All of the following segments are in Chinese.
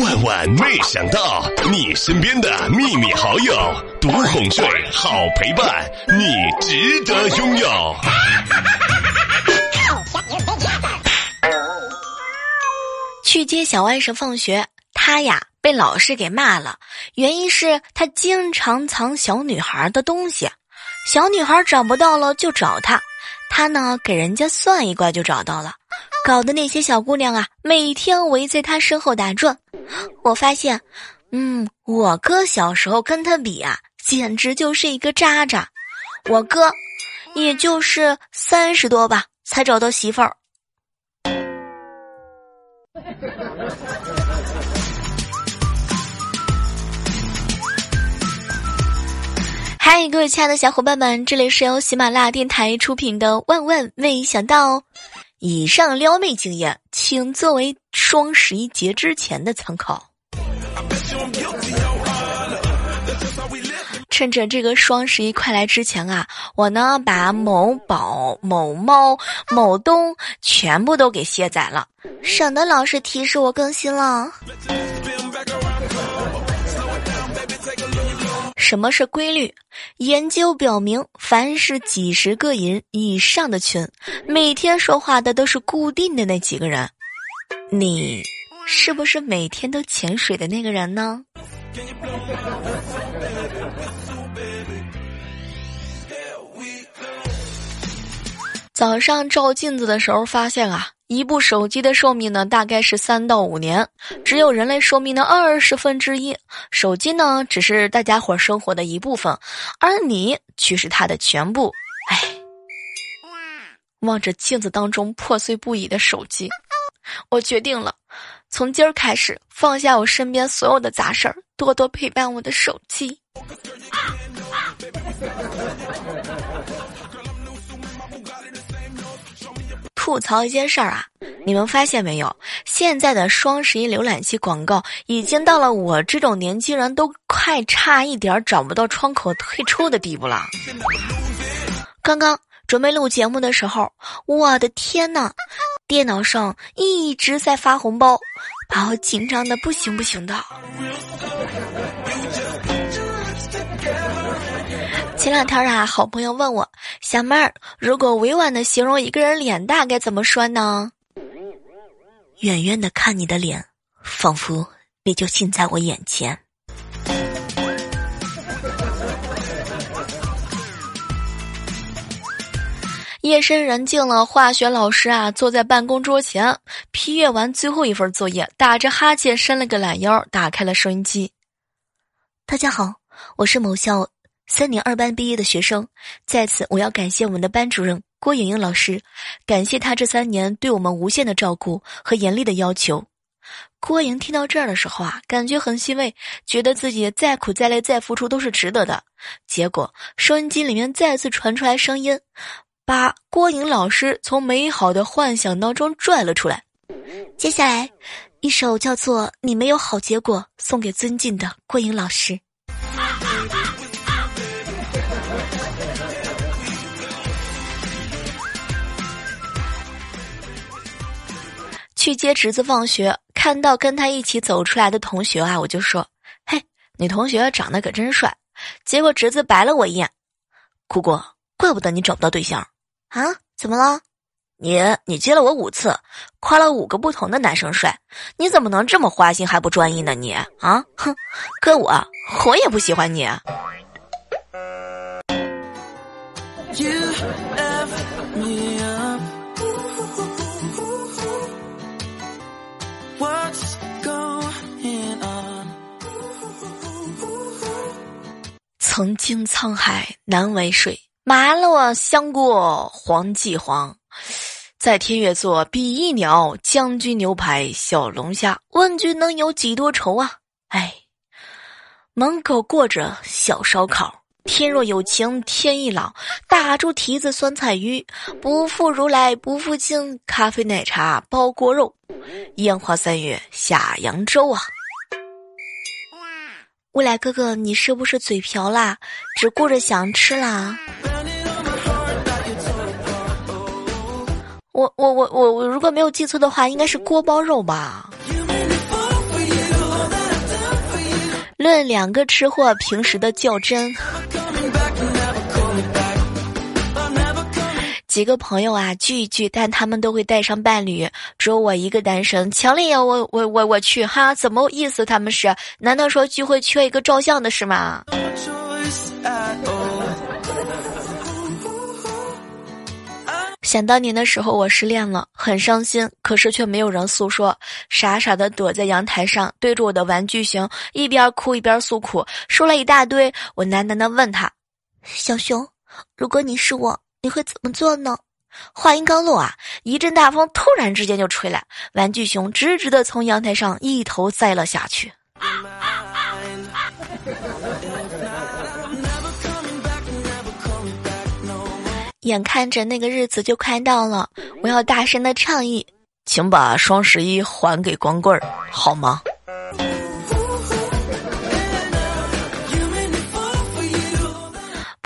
万万没想到，你身边的秘密好友，独哄睡，好陪伴，你值得拥有。去接小外甥放学，他呀被老师给骂了，原因是他经常藏小女孩的东西，小女孩找不到了就找他，他呢给人家算一卦就找到了，搞得那些小姑娘啊每天围在他身后打转。我发现，嗯，我哥小时候跟他比啊，简直就是一个渣渣。我哥，也就是三十多吧，才找到媳妇儿。嗨，各位亲爱的小伙伴们，这里是由喜马拉雅电台出品的《万万没想到》。以上撩妹经验，请作为双十一节之前的参考。趁着这个双十一快来之前啊，我呢把某宝、某猫、某东全部都给卸载了，省得老是提示我更新了。什么是规律？研究表明，凡是几十个人以上的群，每天说话的都是固定的那几个人。你是不是每天都潜水的那个人呢？早上照镜子的时候发现啊。一部手机的寿命呢，大概是三到五年，只有人类寿命的二十分之一。手机呢，只是大家伙生活的一部分，而你却是它的全部。唉，望着镜子当中破碎不已的手机，我决定了，从今儿开始放下我身边所有的杂事儿，多多陪伴我的手机。吐槽一件事儿啊，你们发现没有？现在的双十一浏览器广告已经到了我这种年轻人都快差一点找不到窗口退出的地步了。刚刚准备录节目的时候，我的天呐，电脑上一直在发红包，把我紧张的不行不行的。前两天啊，好朋友问我，小妹儿，如果委婉的形容一个人脸大，该怎么说呢？远远的看你的脸，仿佛你就近在我眼前。夜深人静了，化学老师啊，坐在办公桌前批阅完最后一份作业，打着哈欠伸了个懒腰，打开了收音机。大家好，我是某校。三年二班毕业的学生，在此我要感谢我们的班主任郭莹莹老师，感谢她这三年对我们无限的照顾和严厉的要求。郭莹听到这儿的时候啊，感觉很欣慰，觉得自己再苦再累再付出都是值得的。结果收音机里面再次传出来声音，把郭莹老师从美好的幻想当中拽了出来。接下来，一首叫做《你没有好结果》送给尊敬的郭莹老师。去接侄子放学，看到跟他一起走出来的同学啊，我就说：“嘿，你同学长得可真帅。”结果侄子白了我一眼，姑姑，怪不得你找不到对象啊？怎么了？你你接了我五次，夸了五个不同的男生帅，你怎么能这么花心还不专一呢？你啊，哼，哥我我也不喜欢你。曾经沧海难为水，麻了我香过黄继黄。在天月座比翼鸟，将军牛排小龙虾，问君能有几多愁啊？哎，门口过着小烧烤。天若有情天亦老，大猪蹄子酸菜鱼，不负如来不负卿，咖啡奶茶包锅肉，烟花三月下扬州啊。未来哥哥，你是不是嘴瓢啦？只顾着想吃啦？我我我我我如果没有记错的话，应该是锅包肉吧？论两个吃货平时的较真。几个朋友啊聚一聚，但他们都会带上伴侣，只有我一个单身。强烈要我我我我去哈？怎么意思？他们是？难道说聚会缺一个照相的是吗？想当年的时候，我失恋了，很伤心，可是却没有人诉说，傻傻的躲在阳台上，对着我的玩具熊，一边哭一边诉苦，说了一大堆。我喃喃的问他：“小熊，如果你是我？”你会怎么做呢？话音刚落啊，一阵大风突然之间就吹来，玩具熊直直的从阳台上一头栽了下去。眼看着那个日子就快到了，我要大声的倡议，请把双十一还给光棍儿，好吗？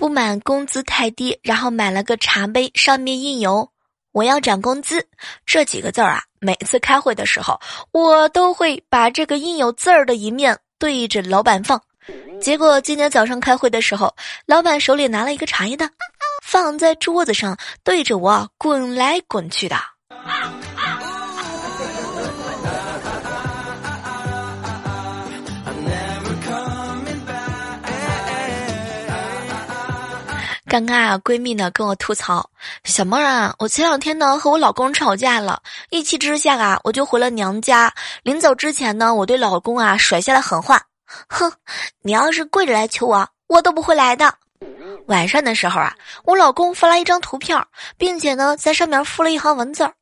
不满工资太低，然后买了个茶杯，上面印有“我要涨工资”这几个字儿啊。每次开会的时候，我都会把这个印有字儿的一面对着老板放。结果今天早上开会的时候，老板手里拿了一个茶叶蛋，放在桌子上，对着我滚来滚去的。刚刚啊，闺蜜呢跟我吐槽，小妹儿啊，我前两天呢和我老公吵架了，一气之下啊，我就回了娘家。临走之前呢，我对老公啊甩下了狠话，哼，你要是跪着来求我，我都不会来的。晚上的时候啊，我老公发来一张图片，并且呢在上面附了一行文字儿。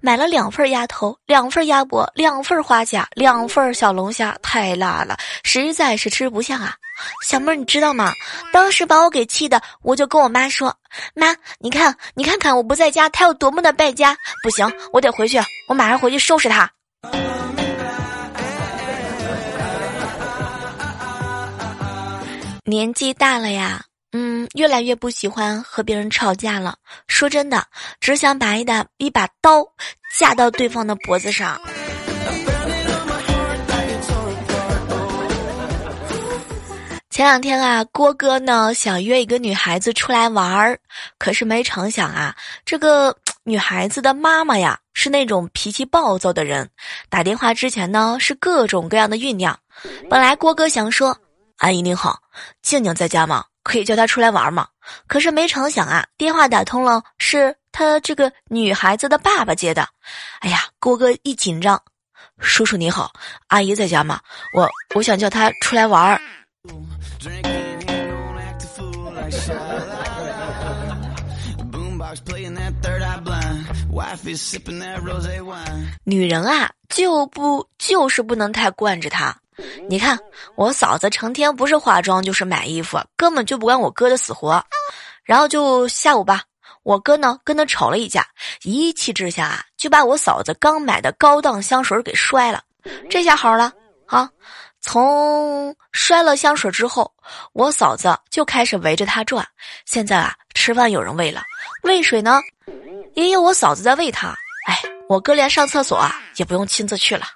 买了两份鸭头，两份鸭脖，两份花甲，两份小龙虾，太辣了，实在是吃不下啊！小妹儿，你知道吗？当时把我给气的，我就跟我妈说：“妈，你看，你看看我不在家，他有多么的败家！不行，我得回去，我马上回去收拾他。”年纪大了呀。嗯，越来越不喜欢和别人吵架了。说真的，只想把一把一把刀架到对方的脖子上。前两天啊，郭哥呢想约一个女孩子出来玩儿，可是没成想啊，这个女孩子的妈妈呀是那种脾气暴躁的人。打电话之前呢是各种各样的酝酿。本来郭哥想说：“阿姨您好，静静在家吗？”可以叫他出来玩吗？可是没成想啊，电话打通了，是他这个女孩子的爸爸接的。哎呀，郭哥一紧张，叔叔你好，阿姨在家吗？我我想叫他出来玩。女人啊，就不就是不能太惯着他。你看，我嫂子成天不是化妆就是买衣服，根本就不管我哥的死活。然后就下午吧，我哥呢跟他吵了一架，一气之下啊就把我嫂子刚买的高档香水给摔了。这下好了啊！从摔了香水之后，我嫂子就开始围着他转。现在啊，吃饭有人喂了，喂水呢，也有我嫂子在喂他。哎，我哥连上厕所啊也不用亲自去了。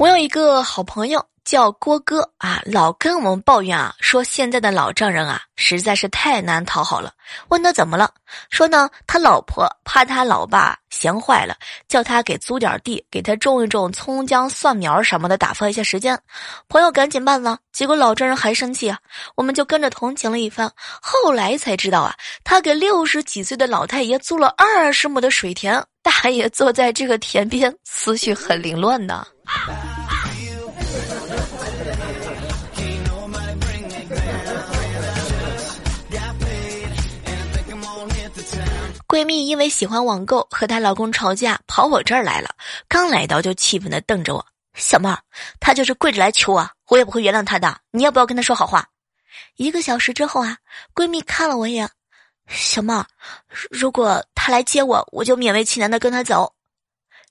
我有一个好朋友叫郭哥啊，老跟我们抱怨啊，说现在的老丈人啊实在是太难讨好了。问他怎么了，说呢他老婆怕他老爸闲坏了，叫他给租点地，给他种一种葱姜蒜苗什么的，打发一下时间。朋友赶紧办了，结果老丈人还生气啊，我们就跟着同情了一番。后来才知道啊，他给六十几岁的老太爷租了二十亩的水田，大爷坐在这个田边，思绪很凌乱呢。闺蜜因为喜欢网购和她老公吵架，跑我这儿来了。刚来到就气愤的瞪着我：“小妹儿，她就是跪着来求我，我也不会原谅她的。你要不要跟她说好话？”一个小时之后啊，闺蜜看了我一眼：“小妹儿，如果他来接我，我就勉为其难的跟他走。”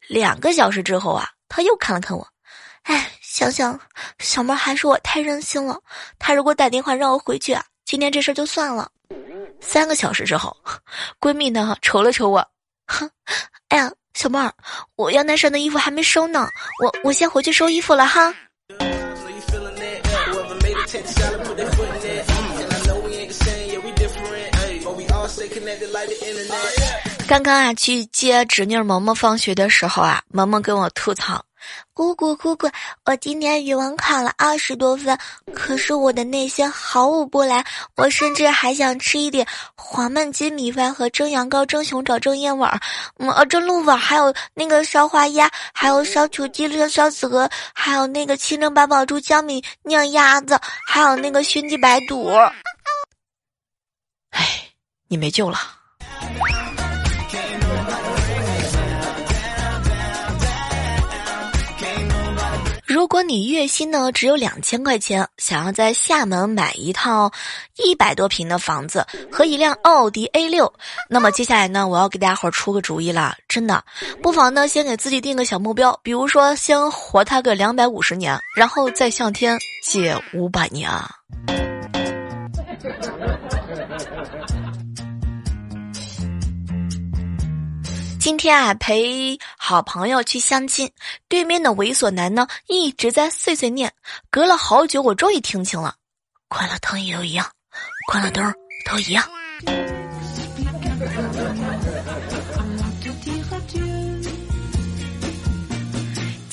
两个小时之后啊，她又看了看我：“哎，想想小妹儿还是我太任性了。他如果打电话让我回去啊，今天这事儿就算了。”三个小时之后，闺蜜呢瞅了瞅我，哼，哎呀，小妹儿，我阳台上的衣服还没收呢，我我先回去收衣服了哈。刚刚啊，去接侄女萌萌放学的时候啊，萌萌跟我吐槽：“姑姑姑姑，我今天语文考了二十多分，可是我的内心毫无波澜，我甚至还想吃一点黄焖鸡米饭和蒸羊羔、蒸熊掌、蒸燕尾儿，嗯，蒸鹿尾，还有那个烧花鸭，还有烧雏鸡、烧烧子鹅，还有那个清蒸八宝猪、江米酿鸭子，还有那个熏鸡白肚。”哎，你没救了。如果你月薪呢只有两千块钱，想要在厦门买一套一百多平的房子和一辆奥迪 A 六，那么接下来呢，我要给大家伙儿出个主意了，真的，不妨呢先给自己定个小目标，比如说先活他个两百五十年，然后再向天借五百年。今天啊，陪好朋友去相亲，对面的猥琐男呢一直在碎碎念，隔了好久，我终于听清了，关了灯也都一样，关了灯都一样。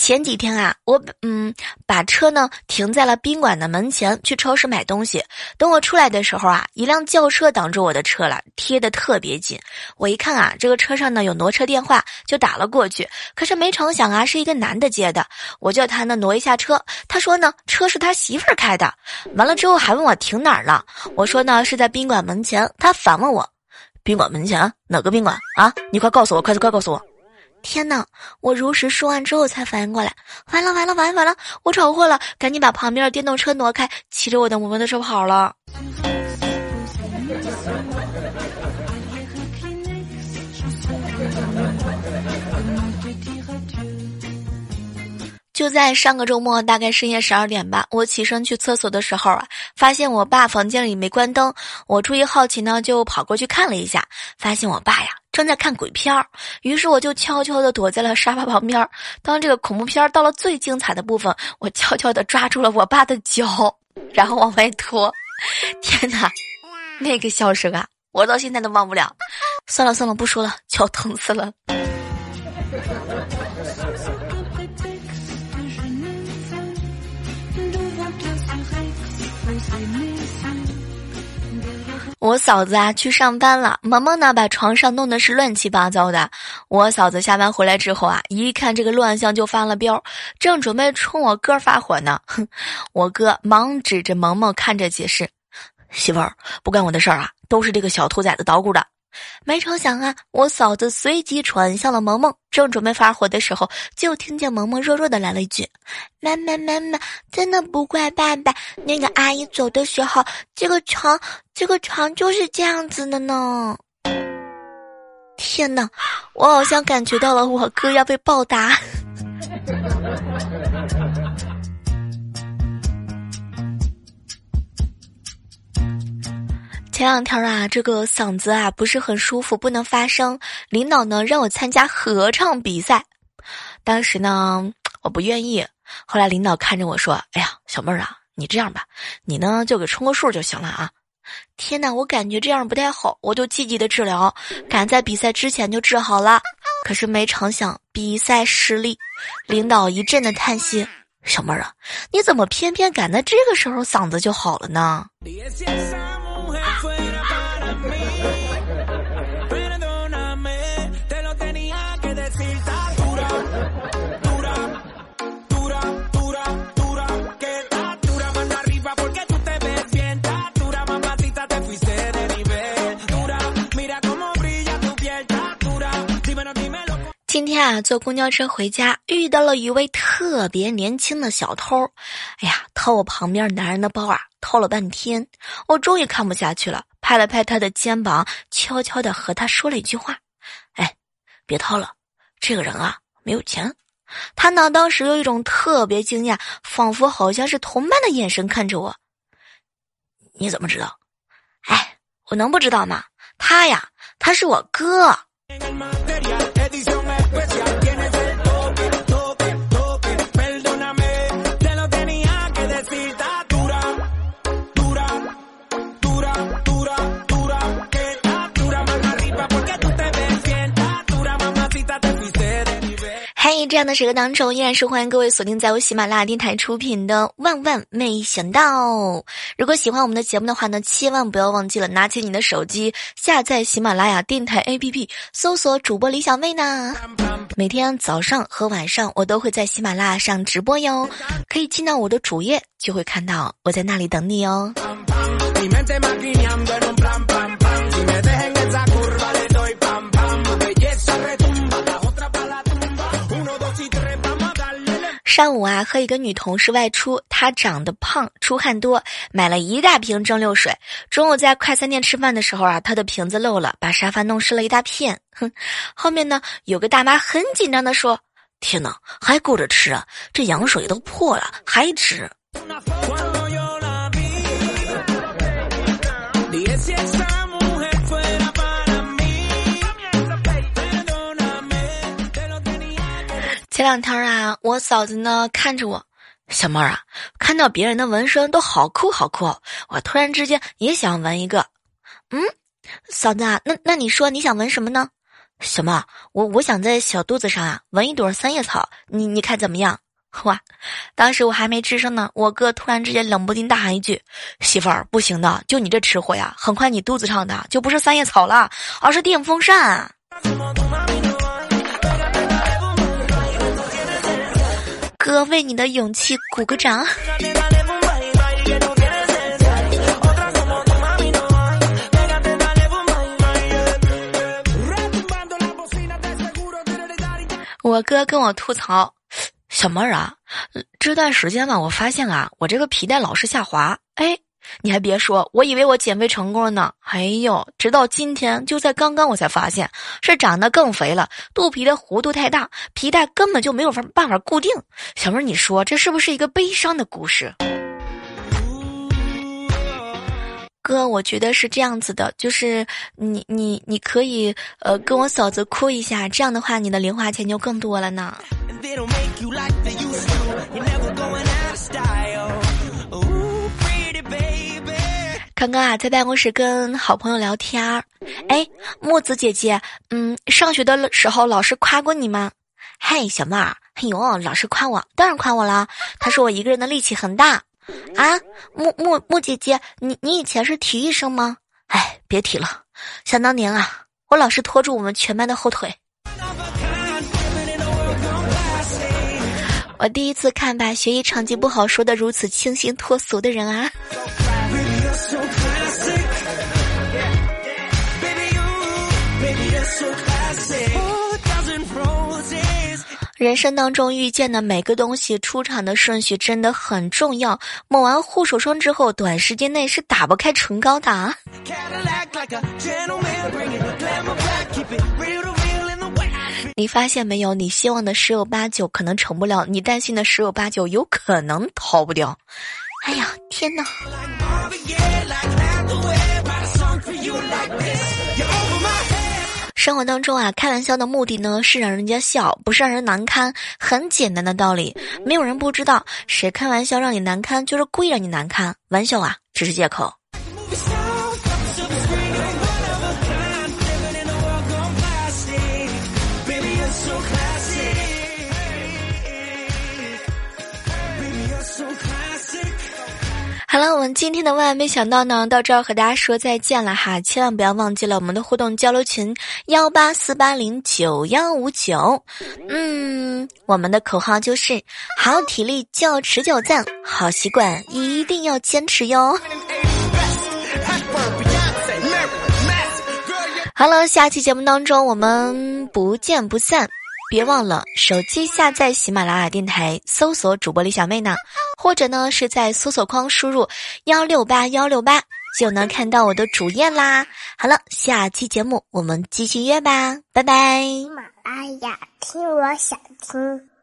前几天啊，我嗯把车呢停在了宾馆的门前，去超市买东西。等我出来的时候啊，一辆轿车挡住我的车了，贴的特别紧。我一看啊，这个车上呢有挪车电话，就打了过去。可是没成想啊，是一个男的接的。我叫他呢挪一下车，他说呢车是他媳妇儿开的。完了之后还问我停哪儿了，我说呢是在宾馆门前。他反问我，宾馆门前哪个宾馆啊？你快告诉我，快快告诉我。天哪！我如实说完之后才反应过来，完了完了完了完了！我闯祸了，赶紧把旁边的电动车挪开，骑着我的摩托车跑了。就在上个周末，大概深夜十二点吧，我起身去厕所的时候啊，发现我爸房间里没关灯。我出于好奇呢，就跑过去看了一下，发现我爸呀正在看鬼片儿。于是我就悄悄地躲在了沙发旁边。当这个恐怖片到了最精彩的部分，我悄悄地抓住了我爸的脚，然后往外拖。天哪，那个笑声啊，我到现在都忘不了。算了算了，不说了，脚疼死了。我嫂子啊去上班了，萌萌呢把床上弄得是乱七八糟的。我嫂子下班回来之后啊，一看这个乱象就发了飙，正准备冲我哥发火呢。哼，我哥忙指着萌萌看着解释：“媳妇儿不关我的事儿啊，都是这个小兔崽子捣鼓的。”没成想啊，我嫂子随即传向了萌萌，正准备发火的时候，就听见萌萌弱弱的来了一句：“妈妈妈妈，真的不怪爸爸。那个阿姨走的时候，这个床，这个床就是这样子的呢。”天哪，我好像感觉到了我哥要被暴打。前两天啊，这个嗓子啊不是很舒服，不能发声。领导呢让我参加合唱比赛，当时呢我不愿意。后来领导看着我说：“哎呀，小妹儿啊，你这样吧，你呢就给充个数就行了啊。”天哪，我感觉这样不太好，我就积极的治疗，赶在比赛之前就治好了。可是没成想比赛失利，领导一阵的叹息：“小妹儿啊，你怎么偏偏赶在这个时候嗓子就好了呢？”今天啊，坐公交车回家，遇到了一位特别年轻的小偷。哎呀，偷我旁边男人的包啊，偷了半天。我终于看不下去了，拍了拍他的肩膀，悄悄的和他说了一句话：“哎，别偷了，这个人啊没有钱。”他呢，当时有一种特别惊讶，仿佛好像是同伴的眼神看着我。你怎么知道？哎，我能不知道吗？他呀，他是我哥。这样的时刻当中，依然是欢迎各位锁定在我喜马拉雅电台出品的《万万没想到》。如果喜欢我们的节目的话呢，千万不要忘记了拿起你的手机下载喜马拉雅电台 APP，搜索主播李小妹呢。每天早上和晚上我都会在喜马拉雅上直播哟，可以进到我的主页，就会看到我在那里等你哦。上午啊，和一个女同事外出，她长得胖，出汗多，买了一大瓶蒸馏水。中午在快餐店吃饭的时候啊，她的瓶子漏了，把沙发弄湿了一大片。哼，后面呢，有个大妈很紧张的说：“天哪，还顾着吃啊？这羊水都破了，还吃？”这两天啊，我嫂子呢看着我，小妹儿啊，看到别人的纹身都好酷好酷，我突然之间也想纹一个。嗯，嫂子啊，那那你说你想纹什么呢？小妹，我我想在小肚子上啊纹一朵三叶草，你你看怎么样？哇！当时我还没吱声呢，我哥突然之间冷不丁大喊一句：“媳妇儿，不行的，就你这吃货呀，很快你肚子上的就不是三叶草了，而是电风扇。”哥为你的勇气鼓个掌。我哥跟我吐槽：“小妹儿啊，这段时间吧，我发现啊，我这个皮带老是下滑。”哎。你还别说，我以为我减肥成功了呢。哎呦，直到今天，就在刚刚，我才发现是长得更肥了，肚皮的弧度太大，皮带根本就没有法办法固定。小妹，你说这是不是一个悲伤的故事？哥，我觉得是这样子的，就是你你你可以呃跟我嫂子哭一下，这样的话你的零花钱就更多了呢。刚刚啊，在办公室跟好朋友聊天儿，哎，木子姐姐，嗯，上学的时候老师夸过你吗？嘿，小妹儿，哎呦，老师夸我，当然夸我了。他说我一个人的力气很大啊。木木木姐姐，你你以前是体育生吗？哎，别提了，想当年啊，我老是拖住我们全班的后腿。我第一次看把学习成绩不好说的如此清新脱俗的人啊。人生当中遇见的每个东西出场的顺序真的很重要。抹完护手霜之后，短时间内是打不开唇膏的。啊你发现没有？你希望的十有八九可能成不了，你担心的十有八九有可能逃不掉。哎呀，天哪！生活当中啊，开玩笑的目的呢是让人家笑，不是让人难堪。很简单的道理，没有人不知道。谁开玩笑让你难堪，就是故意让你难堪。玩笑啊，只是借口。好了，我们今天的万万没想到呢，到这儿和大家说再见了哈！千万不要忘记了我们的互动交流群幺八四八零九幺五九。嗯，我们的口号就是好体力就持久战，好习惯一定要坚持哟。好了，下期节目当中我们不见不散。别忘了手机下载喜马拉雅电台，搜索主播李小妹呢，或者呢是在搜索框输入幺六八幺六八，就能看到我的主页啦。好了，下期节目我们继续约吧，拜拜。喜马拉雅听，我想听。